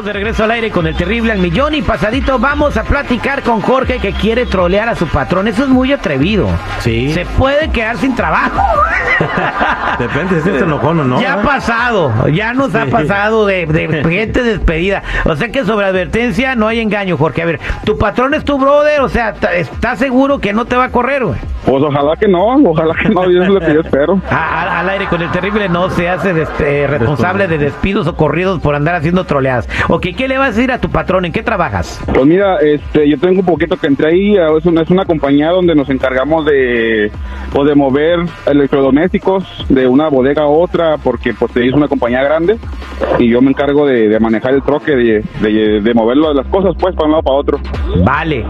Estamos de regreso al aire con el terrible al millón y pasadito vamos a platicar con Jorge que quiere trolear a su patrón. Eso es muy atrevido. Sí. Se puede quedar sin trabajo. Depende si es enojón o no. ya ha pasado, ya nos ha pasado de, de gente despedida. O sea que sobre advertencia no hay engaño, Jorge. A ver, tu patrón es tu brother, o sea, ¿estás seguro que no te va a correr, güey? Pues ojalá que no, ojalá que no, Dios es lo que yo espero. A- a- al aire con el terrible no se hace des- eh, responsable de despidos o corridos por andar haciendo troleadas. Ok, ¿qué le vas a decir a tu patrón? ¿En qué trabajas? Pues mira, este, yo tengo un poquito que entré ahí, es una, es una compañía donde nos encargamos de, pues, de mover electrodomésticos de una bodega a otra, porque pues es una compañía grande y yo me encargo de, de manejar el troque, de, de, de mover las cosas pues para un lado para otro. Vale,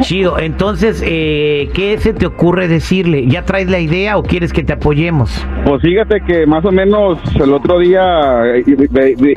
chido. Entonces, eh, ¿qué se te ocurre decirle? ¿Ya traes la idea o quieres que te apoyemos? Pues fíjate que más o menos el otro día eh,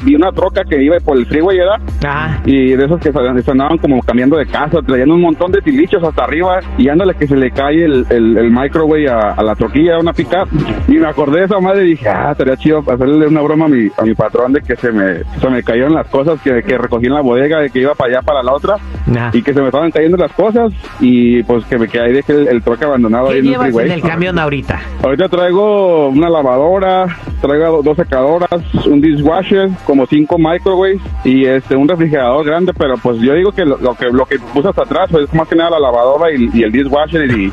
vi, una troca que iba por el freeway, ¿verdad? Y de esos que se se andaban como cambiando de casa, traían un montón de tilichos hasta arriba y ándale que se le cae el, el, el microwave a, a la troquilla, a una pickup. Y me acordé de esa madre y dije, ah, estaría chido hacerle una broma a mi, a mi patrón de que se me, se me cayeron las cosas que, que recogí en la bodega, de que iba para allá, para la otra, nah. y que se me estaban cayendo las cosas y pues que me quedé ahí dejé el, el troque abandonado ahí ¿Qué en el llevas freeway. en el camión ahorita? Ahorita traigo una lavadora, traigo dos secadoras, un dishwasher, como cinco microwaves y este un refrigerador grande, pero pues yo digo que lo, lo que lo que puse hasta atrás pues, es más que nada la lavadora y, y el dishwasher y,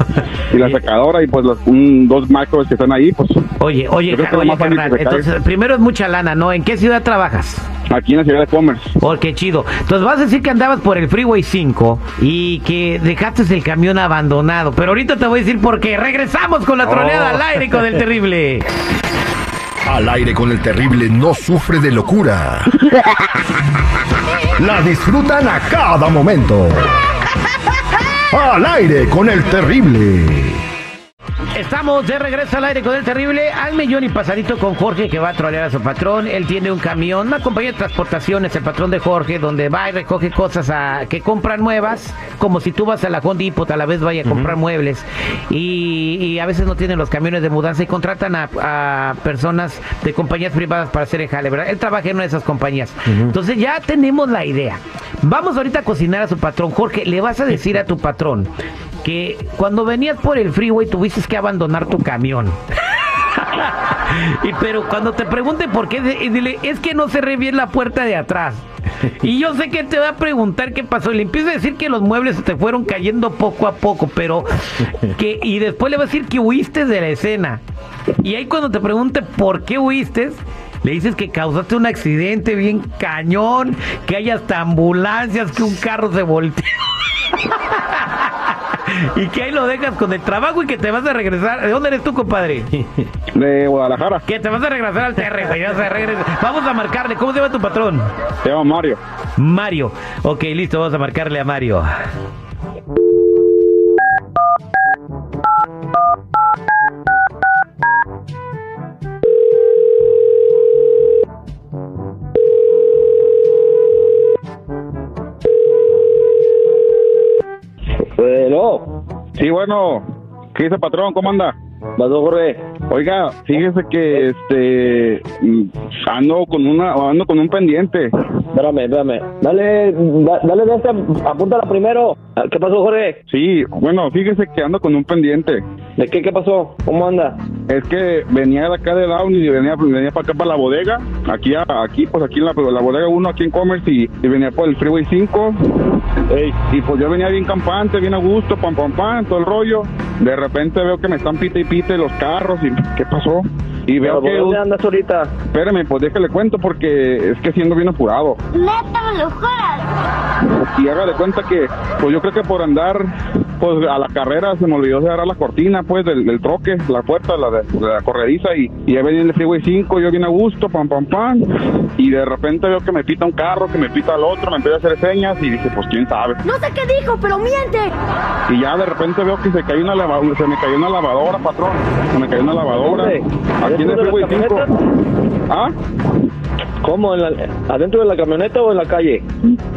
y la secadora y pues los un- dos microwaves que están ahí, pues Oye, oye, oye, fácil carnal, entonces, primero es mucha lana, ¿no? ¿En qué ciudad trabajas? aquí en la ciudad de Commerce. Oh, qué chido. Entonces vas a decir que andabas por el Freeway 5 y que dejaste el camión abandonado. Pero ahorita te voy a decir por qué. Regresamos con la troleada Oh. al aire con el terrible. Al aire con el terrible no sufre de locura. La disfrutan a cada momento. Al aire con el terrible. Estamos de regreso al aire con el terrible al millón y pasadito con Jorge que va a trolear a su patrón. Él tiene un camión, una compañía de transportaciones, el patrón de Jorge, donde va y recoge cosas a, que compran nuevas, como si tú vas a la Home Depot, a la vez vaya a comprar muebles. Y, y a veces no tienen los camiones de mudanza y contratan a, a personas de compañías privadas para hacer el jale, ¿verdad? Él trabaja en una de esas compañías. Entonces ya tenemos la idea. Vamos ahorita a cocinar a su patrón. Jorge, le vas a decir a tu patrón que cuando venías por el freeway tuviste que abandonar tu camión. y pero cuando te pregunte por qué, dile, es que no cerré bien la puerta de atrás. Y yo sé que te va a preguntar qué pasó. Y le empieza a decir que los muebles se te fueron cayendo poco a poco, pero que y después le va a decir que huiste de la escena. Y ahí cuando te pregunte por qué huiste, le dices que causaste un accidente bien cañón, que hay hasta ambulancias, que un carro se volteó. Y que ahí lo dejas con el trabajo y que te vas a regresar. ¿De dónde eres tú, compadre? De Guadalajara, Que te vas a regresar al TR, güey. vas a regresar. Vamos a marcarle. ¿Cómo se llama tu patrón? se llama Mario. Mario. Ok, listo, vamos a marcarle a Mario. Sí, bueno, ¿qué dice patrón? ¿Cómo anda? pasó Jorge? Oiga, fíjese que este mm, ando con una ando con un pendiente. Espérame, espérame. Dale, da- dale de este, apúntala primero. Ah, ¿Qué pasó, Jorge? Sí, bueno, fíjese que ando con un pendiente. ¿De qué, qué pasó? ¿Cómo anda? Es que venía de acá de Downey y venía, venía para acá para la bodega, aquí aquí pues aquí en la, bodega 1 aquí en Commerce y, y venía por el Freeway 5 Ey, y pues yo venía bien campante, bien a gusto, pam pam pam, todo el rollo. De repente veo que me están pite y pite los carros y ¿qué pasó? Y veo ¿por que dónde andas ahorita? espérame, pues déjale cuento porque es que siendo bien apurado. Neta, me lo juras. Y haga de cuenta que, pues yo creo que por andar, pues a la carrera se me olvidó cerrar la cortina, pues del, del troque, la puerta, la de, la corrediza, y, y ya venía en el Freeway 5, yo bien a gusto, pam, pam, pam, y de repente veo que me pita un carro, que me pita el otro, me empieza a hacer señas, y dije, pues quién sabe. No sé qué dijo, pero miente. Y ya de repente veo que se cayó una lavadora, se me cayó una lavadora, patrón, se me cayó una lavadora, ¿Dónde? Aquí en el ¿Dentro de Freeway la 5. ¿Ah? ¿Cómo? ¿En la- ¿Adentro de la camioneta o en la calle?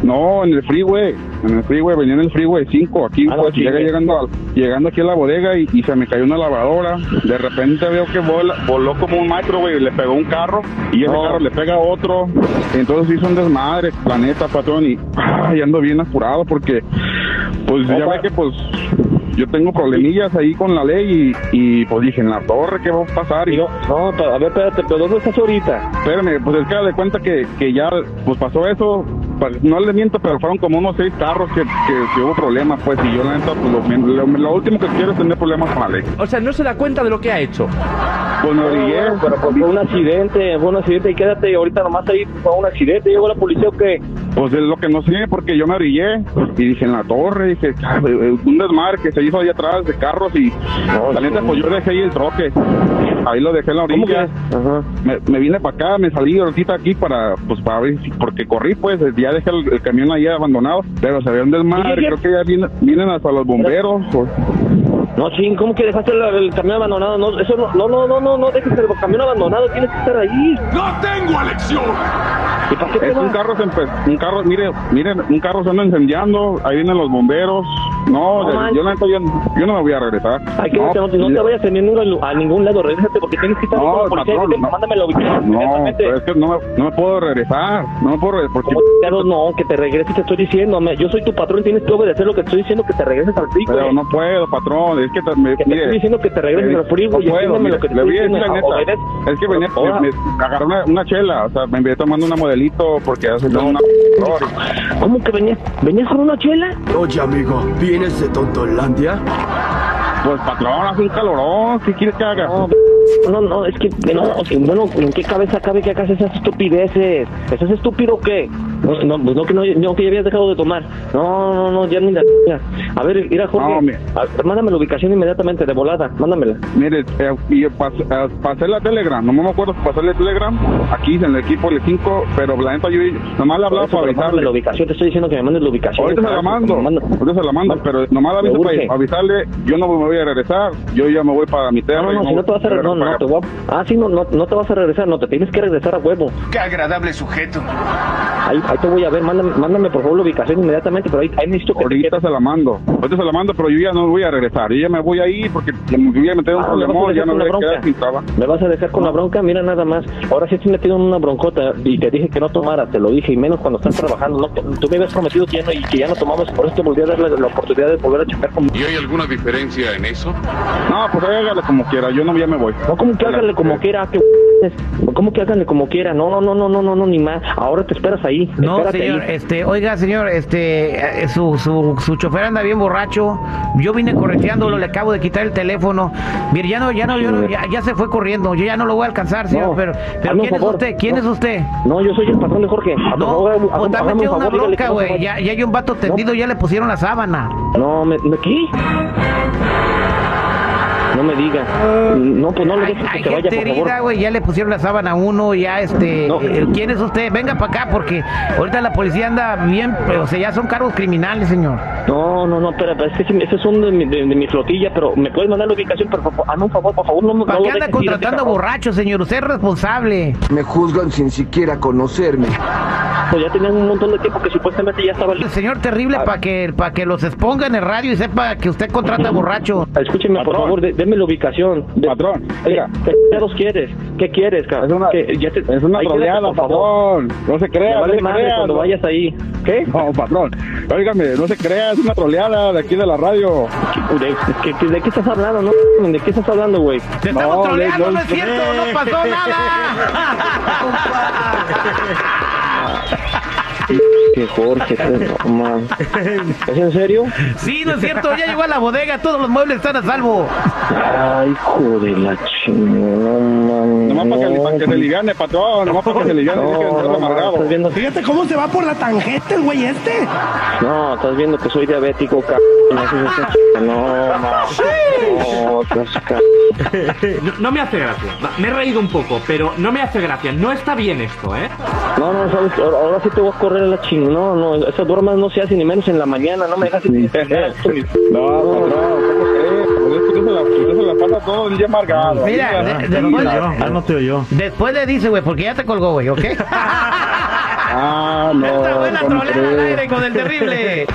No, en el freeway, en el freeway, venía en el freeway 5, aquí Ah, pues sí. llegando, al- llegando aquí a la bodega y, y se me cayó una lavadora, de repente veo que vola- voló como un microwave y le pegó un carro y ese No. carro le pega a otro, entonces hizo un desmadre, planeta, patrón, y ay, ando bien apurado porque pues ya ve que pues yo tengo problemillas ahí con la ley y, y pues dije, en la torre, ¿qué va a pasar? Y No, no, a ver, espérate, pero ¿dónde estás ahorita? Espérame, pues es que de cuenta que, que ya pues pasó eso, no le miento, pero fueron como unos seis carros que, que, que hubo problemas, pues, y yo la neta, pues lo, lo- lo último que quiero es tener problemas con la ley. O sea, no se da cuenta de lo que ha hecho. Pues me orillé, Bueno, pero pues, fue un accidente, fue un accidente y quédate ahorita nomás ahí, fue un accidente, llegó la policía o qué? Pues es lo que no sé, porque yo me orillé y dije en la torre, dije, "Ah, eh, un desmadre que se hizo ahí atrás de carros y la neta, pues yo dejé ahí el troque, ahí lo dejé en la orilla. Ajá. Me, me vine para acá, me salí ahorita aquí para, pues para ver, si- porque corrí, pues, ya dejé el, el camión ahí abandonado, pero se ve un desmadre, Oye, creo que ya vienen, vienen hasta los bomberos, o- No, ching, ¿cómo que dejaste el, el camión abandonado? No, eso no, no, no, no, no, no dejes el camión abandonado, tienes que estar ahí. ¡No tengo elección! ¿Y para qué te Es un carro, se un carro, mire, miren, un carro se anda incendiando, ahí vienen los bomberos. No, No yo, yo, no me voy a regresar. Ay, no, te- no te vayas a ningún, a ningún lado, regrésate porque tienes que estar No, con policía. patrón. Mándame la ubicación No, pero es que no me, no me puedo regresar, no me puedo regresar, porque ¿Cómo chingados no? Que te regreses, te estoy diciendo. me- Yo soy tu patrón, tienes que obedecer lo que estoy diciendo, que te regreses al freeway. pero no puedo, patrón, es que te- me, Que te mire, estoy diciendo que te regreses eh, al freeway y no puedo, mire, lo que te le estoy voy a decir diciendo. la neta, Obedece. es que venía, me, agarré una, chela, o sea, me envié tomando una porque hace una... ¿Cómo que venías? ¿Venías con una chela? Oye, amigo, ¿vienes de Tontolandia? Pues patrón, hace un calorón, ¿qué quieres que haga? No, no, no, es que, no, o sea, bueno, ¿en qué cabeza cabe que hagas esas estupideces? ¿Estás estúpido o qué? No, no, pues no, que no, no, que ya habías dejado de tomar. No, no, no, ya ni la... ya. A ver, mira, Jorge, No, mi- a- mándame la ubicación inmediatamente, de volada, mándamela. Mire, eh, y pas- eh, pasé la Telegram, no me acuerdo si pasé la Telegram, aquí en el equipo de 5, pero la neta yo nomás le hablaba eso, para mándame la avisarle. ubicación, te estoy diciendo que me mandes la ubicación. Ahorita se la mando, ahorita se la mando, pero nomás la aviso para avisarle, yo no me voy a regresar, yo ya me voy para mi tierra. No, no, no, si no te vas a regresar, no, no, te voy a... Ah, sí, no, no, no te vas a regresar, no, te tienes que regresar a huevo. ¡Qué agradable sujeto! Ahí, ahí te voy a ver, mándame, mándame por favor la ubicación inmediatamente, pero ahí, ahí necesito que te Ahorita se la mando, ahorita se la mando, pero yo ya no voy a regresar, yo ya me voy a ir porque ya me voy a meter en un Ah, ¿me vas a problemón, ya dejar me con voy la a quedar bronca? sin trabajo. Me vas a dejar con la bronca, mira nada más. Ahora sí estoy metido en una broncota y te dije que no tomara, te lo dije, y menos cuando estás trabajando. No, tú me habías prometido que ya no, y que ya no tomamos, por eso te volví a dar la, la oportunidad de volver a chocar con... ¿Y hay alguna diferencia en eso? No, pues hágale como quiera, yo no ya me voy. No, como que háganle como quiera, que ¿Cómo que háganle como quiera? No, no, no, no, no, no, no, ni más. Ahora te esperas ahí. No, señor, ahí. este, oiga, señor, este, eh, su, su, su chofer anda bien borracho. Yo vine correteándolo, le acabo de quitar el teléfono. Mire, ya no, ya no, yo no- ya, ya se fue corriendo. Yo ya no lo voy a alcanzar, señor. No, pero, ¿quién es usted? ¿Quién No. es usted? No, yo soy el patrón de Jorge. A No, favor, o una favor, bronca, güey. Ya, ya hay un vato tendido, ya le pusieron la sábana. No, me, ¿me qué? No me diga. No, pues no le Hay, dejes que hay se vaya, por favor. herida, güey, ya le pusieron la sábana a uno, ya este, No. eh, ¿quién es usted? Venga para acá porque ahorita la policía anda bien, pero, o sea, ya son cargos criminales, señor. No, no, no, espera, pero es que sí, esos son de mi, de, de mi flotilla, pero me puedes mandar la ubicación, pero por favor, hazme un favor, por favor, no, no ¿Para lo qué anda contratando borrachos, señor? Usted es responsable. Me juzgan sin siquiera conocerme. Pues ya tenían un montón de tiempo que supuestamente ya estaba El listo. señor terrible para que para que los exponga en el radio y sepa que usted contrata borracho. Escúcheme, por favor, de- deme la ubicación. De- Patrón, ¿Qué, mira. ¿Qué chingados quieres? ¿Qué quieres, cabrón? Es una, ¿Qué? Ya te- es una ahí quédate, troleada, por favor. patrón. No se crea, no vale se madre crea. cuando no. vayas ahí. ¿Qué? No, patrón. Óigame, no se crea, es una troleada de aquí de la radio. ¿De, qué- qué- de qué estás hablando? No, ¿De qué estás hablando, güey? Te No, estamos troleando, no, no es cierto, no pasó nada. Que Jorge, no, man. ¿Es en serio? Sí, no es cierto, ya llegó a la bodega, todos los muebles están a salvo. Ay, hijo de la chingada, man. Nomás para que, para que se liviane, patrón. Nomás para que se liviane, No, que no, amargado. estás viendo, Fíjate cómo se va por la tangente el güey este. no, estás viendo que soy diabético, cabrón. No, no. No, estás ca- No, no me hace gracia. Me he reído un poco, pero no me hace gracia. No está bien esto, ¿eh? no, no, sabes, que ahora, ahora sí te voy a correr a la chingada. No, no, esas bromas no se hacen ni menos en la mañana. No me dejas ni No, ¿cómo crees? Pues es que usted se la, usted se la pasa todo el día amargado. Mira, de- no después, te oyó, ya no te oyó. después le dice, güey, porque ya te colgó, güey, ¿ok? Ah, no. Esta buena ¿cómo troleada al aire con el terrible.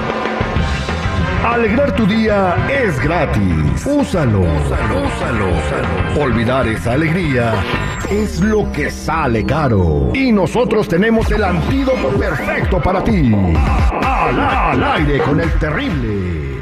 Alegrar tu día es gratis. Úsalo. Úsalo, úsalo. Olvidar esa alegría es lo que sale caro. Y nosotros tenemos el antídoto perfecto para ti. Al, al aire con el terrible.